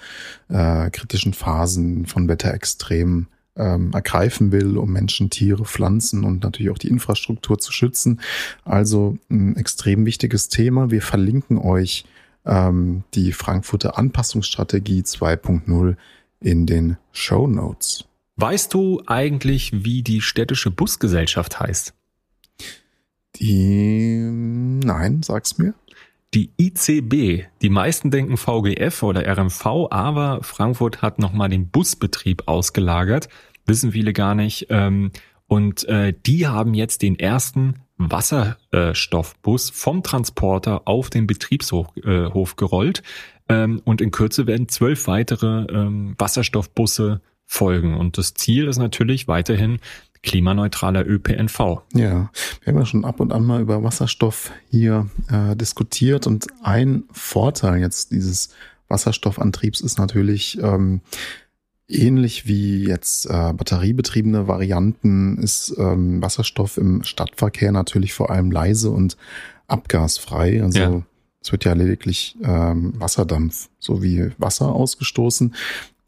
Speaker 1: äh, kritischen Phasen von Wetterextremen ähm, ergreifen will, um Menschen, Tiere, Pflanzen und natürlich auch die Infrastruktur zu schützen. Also ein extrem wichtiges Thema. Wir verlinken euch ähm, die Frankfurter Anpassungsstrategie 2.0 in den Show Notes.
Speaker 2: Weißt du eigentlich, wie die städtische Busgesellschaft heißt?
Speaker 1: Die, nein, sag's mir.
Speaker 2: Die ICB. Die meisten denken VGF oder RMV, aber Frankfurt hat nochmal den Busbetrieb ausgelagert. Wissen viele gar nicht. Ähm, und äh, die haben jetzt den ersten Wasserstoffbus vom Transporter auf den Betriebshof äh, gerollt. Ähm, und in Kürze werden zwölf weitere ähm, Wasserstoffbusse folgen. Und das Ziel ist natürlich weiterhin klimaneutraler ÖPNV.
Speaker 1: Ja, wir haben ja schon ab und an mal über Wasserstoff hier äh, diskutiert und ein Vorteil jetzt dieses Wasserstoffantriebs ist natürlich ähm, ähnlich wie jetzt äh, batteriebetriebene Varianten ist ähm, Wasserstoff im Stadtverkehr natürlich vor allem leise und abgasfrei. Also ja. Es wird ja lediglich ähm, Wasserdampf sowie Wasser ausgestoßen.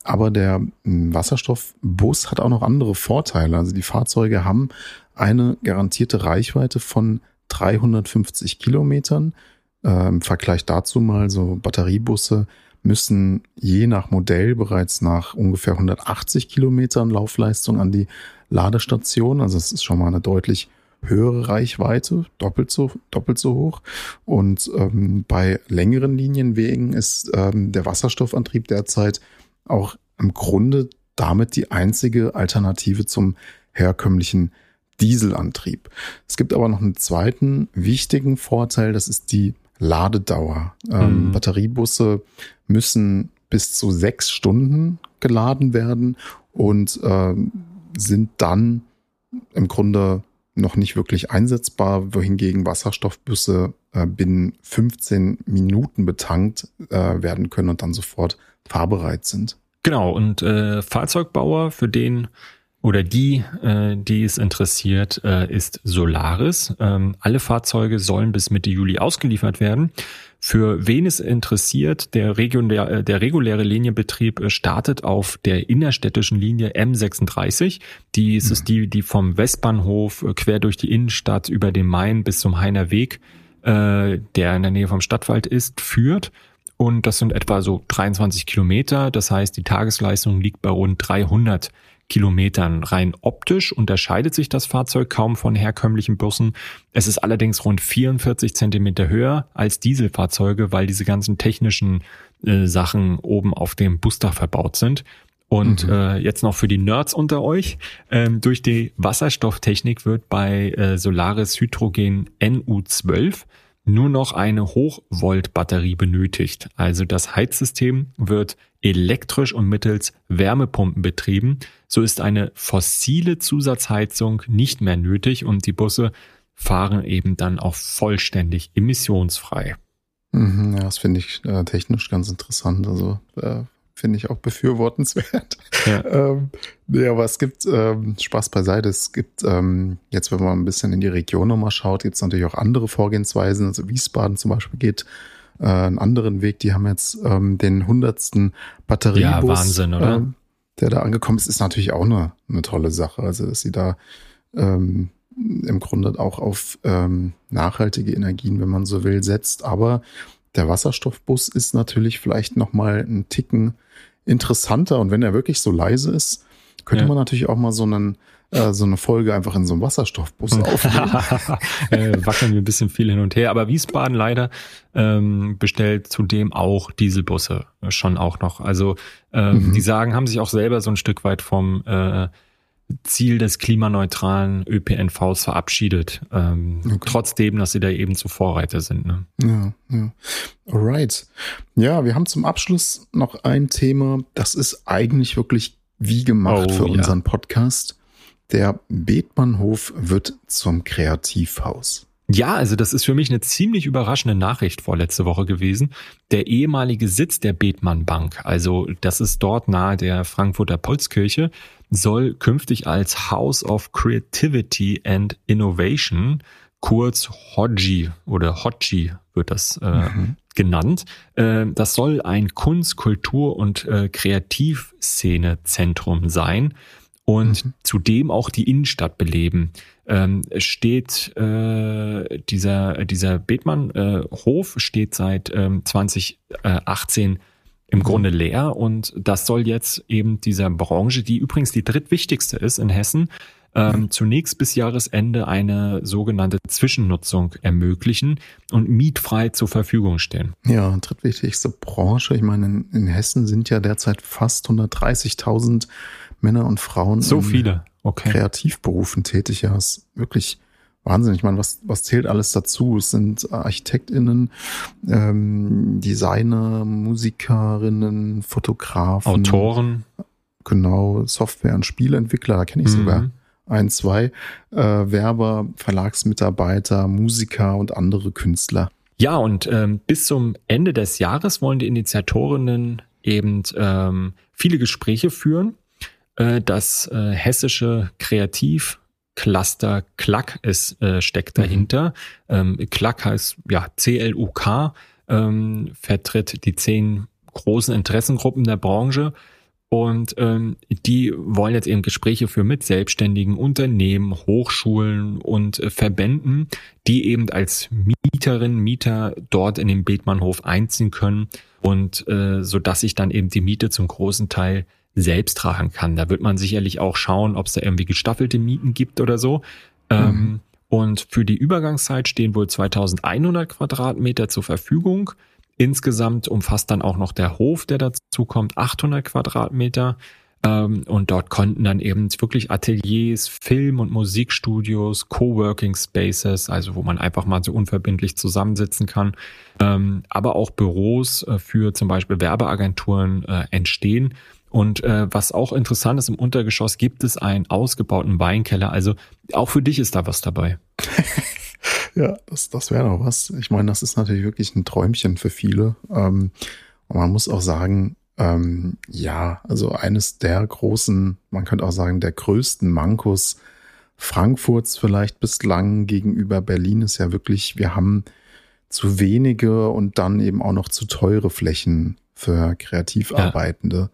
Speaker 1: Aber der hm, Wasserstoffbus hat auch noch andere Vorteile. Also die Fahrzeuge haben eine garantierte Reichweite von 350 Kilometern. Äh, Im Vergleich dazu mal so Batteriebusse müssen je nach Modell bereits nach ungefähr 180 Kilometern Laufleistung an die Ladestation. Also es ist schon mal eine deutlich höhere Reichweite, doppelt so, doppelt so hoch. Und ähm, bei längeren Linienwegen ist ähm, der Wasserstoffantrieb derzeit auch im Grunde damit die einzige Alternative zum herkömmlichen Dieselantrieb. Es gibt aber noch einen zweiten wichtigen Vorteil, das ist die Ladedauer. Ähm, mhm. Batteriebusse müssen bis zu sechs Stunden geladen werden und ähm, sind dann im Grunde noch nicht wirklich einsetzbar, wohingegen Wasserstoffbusse äh, binnen 15 Minuten betankt äh, werden können und dann sofort fahrbereit sind.
Speaker 2: Genau, und äh, Fahrzeugbauer, für den oder die, äh, die es interessiert, äh, ist Solaris. Ähm, alle Fahrzeuge sollen bis Mitte Juli ausgeliefert werden. Für wen es interessiert, der, regulär, äh, der reguläre Linienbetrieb äh, startet auf der innerstädtischen Linie M36. Die ist es mhm. die, die vom Westbahnhof äh, quer durch die Innenstadt über den Main bis zum Heiner Weg, äh, der in der Nähe vom Stadtwald ist, führt. Und das sind etwa so 23 Kilometer. Das heißt, die Tagesleistung liegt bei rund 300 Kilometern. Rein optisch unterscheidet sich das Fahrzeug kaum von herkömmlichen Bussen. Es ist allerdings rund 44 Zentimeter höher als Dieselfahrzeuge, weil diese ganzen technischen äh, Sachen oben auf dem Busdach verbaut sind. Und mhm. äh, jetzt noch für die Nerds unter euch. Ähm, durch die Wasserstofftechnik wird bei äh, Solaris Hydrogen NU12 nur noch eine Hochvolt-Batterie benötigt. Also das Heizsystem wird elektrisch und mittels Wärmepumpen betrieben. So ist eine fossile Zusatzheizung nicht mehr nötig und die Busse fahren eben dann auch vollständig emissionsfrei.
Speaker 1: Mhm, ja, das finde ich äh, technisch ganz interessant. Also äh, finde ich auch befürwortenswert. Ja. *laughs* ähm, nee, aber es gibt ähm, Spaß beiseite. Es gibt ähm, jetzt, wenn man ein bisschen in die Region nochmal schaut, gibt es natürlich auch andere Vorgehensweisen. Also Wiesbaden zum Beispiel geht äh, einen anderen Weg. Die haben jetzt ähm, den hundertsten Batteriebus.
Speaker 2: Ja, Wahnsinn, oder?
Speaker 1: Ähm, der da angekommen ist, ist natürlich auch eine, eine tolle Sache. Also, dass sie da ähm, im Grunde auch auf ähm, nachhaltige Energien, wenn man so will, setzt. Aber der Wasserstoffbus ist natürlich vielleicht noch mal einen Ticken interessanter. Und wenn er wirklich so leise ist, könnte ja. man natürlich auch mal so einen äh, so eine Folge einfach in so einem Wasserstoffbus aufnehmen. *laughs*
Speaker 2: äh, wackeln wir ein bisschen viel hin und her. Aber Wiesbaden leider ähm, bestellt zudem auch Dieselbusse schon auch noch. Also ähm, mhm. die sagen, haben sich auch selber so ein Stück weit vom äh, Ziel des klimaneutralen ÖPNVs verabschiedet. Ähm, okay. Trotzdem, dass sie da eben zu Vorreiter sind. Ne?
Speaker 1: Ja, ja. Alright. Ja, wir haben zum Abschluss noch ein Thema, das ist eigentlich wirklich wie gemacht oh, für unseren ja. Podcast. Der Bethmannhof wird zum Kreativhaus.
Speaker 2: Ja, also das ist für mich eine ziemlich überraschende Nachricht vorletzte Woche gewesen. Der ehemalige Sitz der Bethmann Bank, also das ist dort nahe der Frankfurter Polzkirche, soll künftig als House of Creativity and Innovation, kurz HODGI oder HODGI wird das äh, mhm. genannt. Äh, das soll ein Kunst-, Kultur- und äh, Kreativszene-Zentrum sein und mhm. zudem auch die Innenstadt beleben. Ähm, steht äh, dieser dieser Bethmann äh, steht seit ähm, 2018 im Grunde leer und das soll jetzt eben dieser Branche, die übrigens die drittwichtigste ist in Hessen, ähm, zunächst bis Jahresende eine sogenannte Zwischennutzung ermöglichen und mietfrei zur Verfügung stellen.
Speaker 1: Ja, drittwichtigste Branche. Ich meine, in, in Hessen sind ja derzeit fast 130.000 Männer und Frauen
Speaker 2: so viele.
Speaker 1: Okay. Kreativberufen tätig. Ja, ist wirklich Wahnsinn. Ich meine, was, was zählt alles dazu? Es sind ArchitektInnen, ähm, Designer, Musikerinnen, Fotografen.
Speaker 2: Autoren.
Speaker 1: Genau, Software- und Spieleentwickler, da kenne ich mhm. sogar ein, zwei. Äh, Werber, Verlagsmitarbeiter, Musiker und andere Künstler.
Speaker 2: Ja, und ähm, bis zum Ende des Jahres wollen die Initiatorinnen eben ähm, viele Gespräche führen. Äh, das äh, hessische Kreativ Cluster CLAC ist, äh, steckt mhm. dahinter. Mhm. Ähm, CLAC heißt ja CLUK, ähm, vertritt die zehn großen Interessengruppen der Branche und ähm, die wollen jetzt eben Gespräche für mit selbstständigen Unternehmen, Hochschulen und äh, Verbänden, die eben als Mieterinnen, Mieter dort in den Bethmannhof einziehen können und äh, so dass sich dann eben die Miete zum großen Teil selbst tragen kann. Da wird man sicherlich auch schauen, ob es da irgendwie gestaffelte Mieten gibt oder so. Ähm, mhm. Ähm, und für die Übergangszeit stehen wohl 2100 Quadratmeter zur Verfügung. Insgesamt umfasst dann auch noch der Hof, der dazu kommt, 800 Quadratmeter. Ähm, und dort konnten dann eben wirklich Ateliers, Film- und Musikstudios, Coworking Spaces, also wo man einfach mal so unverbindlich zusammensitzen kann, ähm, aber auch Büros äh, für zum Beispiel Werbeagenturen äh, entstehen. Und äh, was auch interessant ist, im Untergeschoss gibt es einen ausgebauten Weinkeller. Also auch für dich ist da was dabei. *laughs*
Speaker 1: ja, das, das wäre doch was. Ich meine, das ist natürlich wirklich ein Träumchen für viele. Ähm, und man muss auch sagen, ähm, ja, also eines der großen, man könnte auch sagen, der größten Mankos Frankfurts vielleicht bislang gegenüber Berlin ist ja wirklich, wir haben zu wenige und dann eben auch noch zu teure Flächen für Kreativarbeitende. Ja.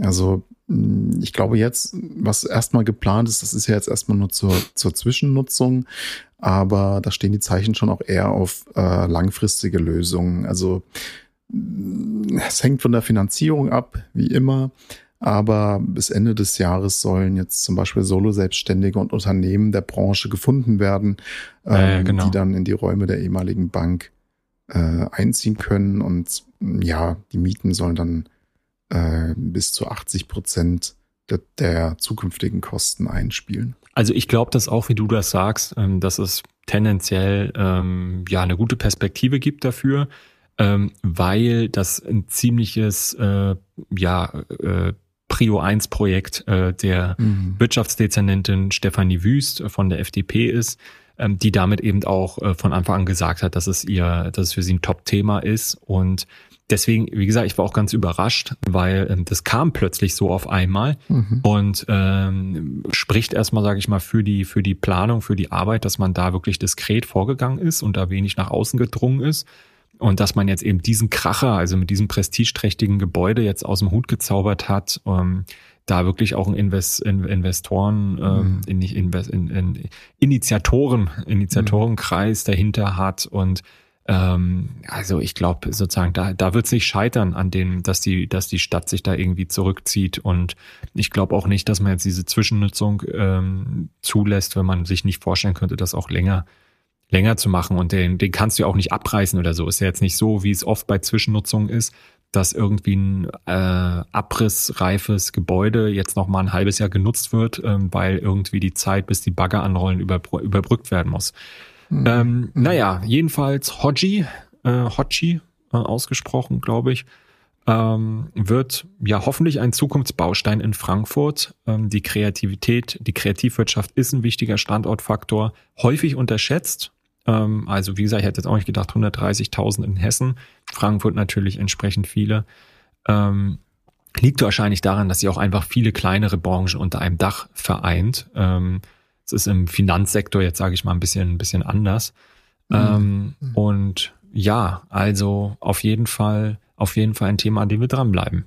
Speaker 1: Also mm, ich glaube jetzt, was erstmal geplant ist, das ist ja jetzt erstmal nur zur, zur Zwischennutzung, aber da stehen die Zeichen schon auch eher auf äh, langfristige Lösungen. Also mm, es hängt von der Finanzierung ab, wie immer. Aber bis Ende des Jahres sollen jetzt zum Beispiel Solo-Selbstständige und Unternehmen der Branche gefunden werden, ähm, äh, genau. die dann in die Räume der ehemaligen Bank äh, einziehen können. Und ja, die Mieten sollen dann äh, bis zu 80 Prozent der, der zukünftigen Kosten einspielen.
Speaker 2: Also ich glaube das auch, wie du das sagst, ähm, dass es tendenziell ähm, ja eine gute Perspektive gibt dafür, ähm, weil das ein ziemliches äh, ja äh, Prio 1 Projekt äh, der mhm. Wirtschaftsdezernentin Stefanie Wüst von der FDP ist, ähm, die damit eben auch äh, von Anfang an gesagt hat, dass es ihr, dass es für sie ein Top-Thema ist und deswegen, wie gesagt, ich war auch ganz überrascht, weil ähm, das kam plötzlich so auf einmal mhm. und ähm, spricht erstmal, sage ich mal, für die für die Planung, für die Arbeit, dass man da wirklich diskret vorgegangen ist und da wenig nach außen gedrungen ist und dass man jetzt eben diesen Kracher, also mit diesem prestigeträchtigen Gebäude jetzt aus dem Hut gezaubert hat. Ähm, da wirklich auch ein Invest, in, Investoren, ähm, mhm. in, Invest, in, in Initiatoren, Initiatorenkreis dahinter hat und ähm, also ich glaube sozusagen, da, da wird es nicht scheitern an dem, dass die, dass die Stadt sich da irgendwie zurückzieht. Und ich glaube auch nicht, dass man jetzt diese Zwischennutzung ähm, zulässt, wenn man sich nicht vorstellen könnte, das auch länger länger zu machen. Und den, den kannst du ja auch nicht abreißen oder so. Ist ja jetzt nicht so, wie es oft bei Zwischennutzung ist, dass irgendwie ein äh, abrissreifes Gebäude jetzt noch mal ein halbes Jahr genutzt wird, ähm, weil irgendwie die Zeit, bis die Bagger anrollen, überbr überbrückt werden muss. Mhm. Ähm, naja, jedenfalls Hodgie, äh, Hodgie äh, ausgesprochen, glaube ich, ähm, wird ja hoffentlich ein Zukunftsbaustein in Frankfurt. Ähm, die Kreativität, die Kreativwirtschaft ist ein wichtiger Standortfaktor, häufig unterschätzt. Ähm, also wie gesagt, ich hätte jetzt auch nicht gedacht, 130.000 in Hessen, Frankfurt natürlich entsprechend viele. Ähm, liegt wahrscheinlich daran, dass sie auch einfach viele kleinere Branchen unter einem Dach vereint. Ähm, es ist im Finanzsektor jetzt, sage ich mal, ein bisschen, ein bisschen anders. Mhm. Ähm, mhm. Und ja, also auf jeden Fall, auf jeden Fall ein Thema, an dem wir dranbleiben.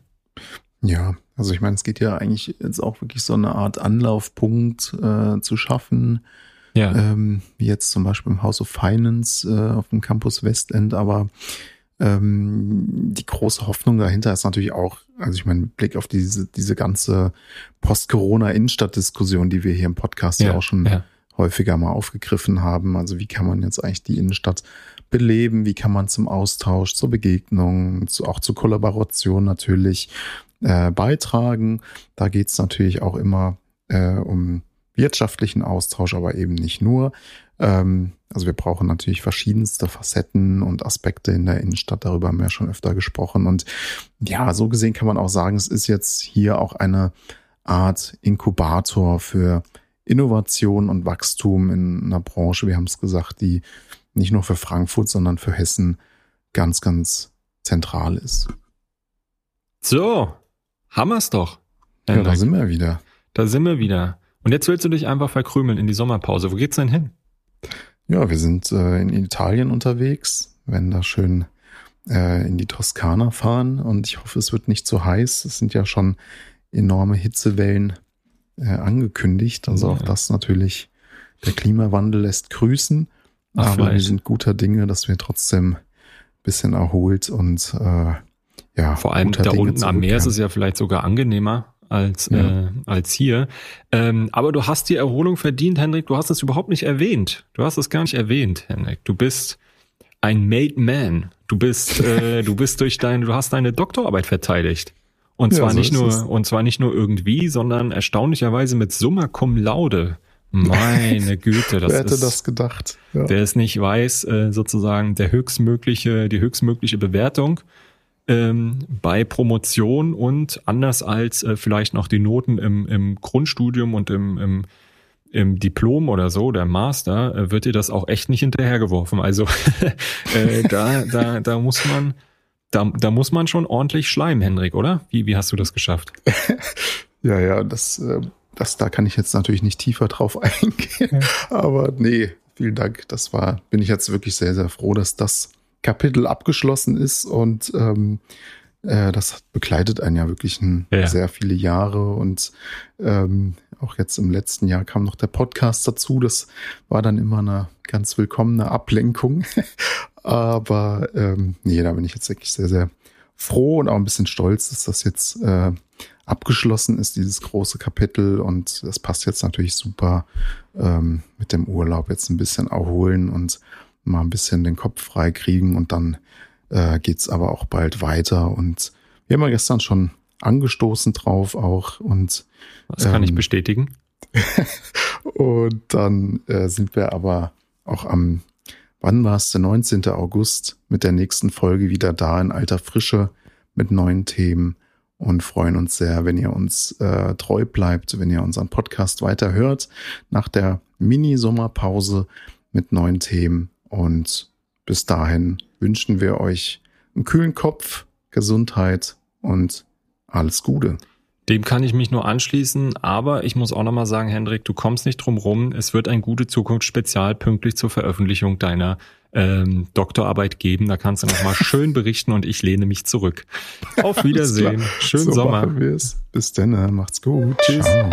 Speaker 1: Ja, also ich meine, es geht ja eigentlich jetzt auch wirklich so eine Art Anlaufpunkt äh, zu schaffen. Ja. Ähm, wie jetzt zum Beispiel im House of Finance äh, auf dem Campus Westend, aber ähm, die große Hoffnung dahinter ist natürlich auch, also ich meine, Blick auf diese, diese ganze Post-Corona-Innenstadt-Diskussion, die wir hier im Podcast ja, ja auch schon ja. häufiger mal aufgegriffen haben. Also wie kann man jetzt eigentlich die Innenstadt beleben? Wie kann man zum Austausch, zur Begegnung, zu, auch zur Kollaboration natürlich äh, beitragen? Da geht's natürlich auch immer äh, um wirtschaftlichen Austausch, aber eben nicht nur. Ähm, also wir brauchen natürlich verschiedenste Facetten und Aspekte in der Innenstadt. Darüber haben wir schon öfter gesprochen. Und ja, so gesehen kann man auch sagen, es ist jetzt hier auch eine Art Inkubator für Innovation und Wachstum in einer Branche, wir haben es gesagt, die nicht nur für Frankfurt, sondern für Hessen ganz, ganz zentral ist.
Speaker 2: So, haben wir's doch.
Speaker 1: Ja, da sind wir wieder.
Speaker 2: Da sind wir wieder. Und jetzt willst du dich einfach verkrümeln in die Sommerpause. Wo geht's denn hin?
Speaker 1: Ja, wir sind äh, in Italien unterwegs, werden da schön äh, in die Toskana fahren und ich hoffe, es wird nicht zu heiß. Es sind ja schon enorme Hitzewellen äh, angekündigt. Also ja. auch das natürlich, der Klimawandel lässt grüßen. Ach, aber vielleicht. wir sind guter Dinge, dass wir trotzdem bisschen erholt und äh, ja.
Speaker 2: Vor allem da unten am Meer ist es ja vielleicht sogar angenehmer als, ja. äh, als hier. Ähm, aber du hast die Erholung verdient, Henrik. Du hast es überhaupt nicht erwähnt. Du hast es gar nicht erwähnt, Henrik. Du bist ein Made Man. Du bist, äh, *laughs* du bist durch deine, du hast deine Doktorarbeit verteidigt. Und zwar ja, so nicht nur, es. und zwar nicht nur irgendwie, sondern erstaunlicherweise mit Summa cum laude. Meine *laughs* Güte,
Speaker 1: das Wer hätte ist, das gedacht?
Speaker 2: Ja. Der es nicht weiß, äh, sozusagen der höchstmögliche, die höchstmögliche Bewertung ähm, bei Promotion und anders als äh, vielleicht noch die Noten im, im Grundstudium und im, im, im Diplom oder so, der Master, äh, wird dir das auch echt nicht hinterhergeworfen. Also *laughs* äh, da, da, da muss man, da, da muss man schon ordentlich schleimen, Henrik, oder? Wie, wie hast du das geschafft? *laughs*
Speaker 1: ja, ja, das, äh, das, da kann ich jetzt natürlich nicht tiefer drauf eingehen. Ja. Aber nee, vielen Dank. Das war, bin ich jetzt wirklich sehr, sehr froh, dass das Kapitel abgeschlossen ist und ähm, äh, das begleitet einen ja wirklich ein, ja. sehr viele Jahre und ähm, auch jetzt im letzten Jahr kam noch der Podcast dazu. Das war dann immer eine ganz willkommene Ablenkung. *laughs* Aber ähm, nee, da bin ich jetzt wirklich sehr, sehr froh und auch ein bisschen stolz, dass das jetzt äh, abgeschlossen ist, dieses große Kapitel. Und das passt jetzt natürlich super ähm, mit dem Urlaub jetzt ein bisschen erholen und mal ein bisschen den Kopf frei kriegen und dann äh, geht's aber auch bald weiter. Und wir haben ja gestern schon angestoßen drauf auch und
Speaker 2: das kann ähm, ich bestätigen. *laughs*
Speaker 1: und dann äh, sind wir aber auch am, wann war es, der 19. August mit der nächsten Folge wieder da in alter Frische mit neuen Themen und freuen uns sehr, wenn ihr uns äh, treu bleibt, wenn ihr unseren Podcast weiter hört nach der Mini-Sommerpause mit neuen Themen und bis dahin wünschen wir euch einen kühlen Kopf, Gesundheit und alles Gute.
Speaker 2: Dem kann ich mich nur anschließen, aber ich muss auch nochmal sagen, Hendrik, du kommst nicht drum rum. Es wird ein gute Zukunft Spezial pünktlich zur Veröffentlichung deiner ähm, Doktorarbeit geben. Da kannst du nochmal schön *laughs* berichten und ich lehne mich zurück. Auf Wiedersehen. Schönen
Speaker 1: so
Speaker 2: Sommer.
Speaker 1: Bis dann, macht's gut. Tschüss. Ciao.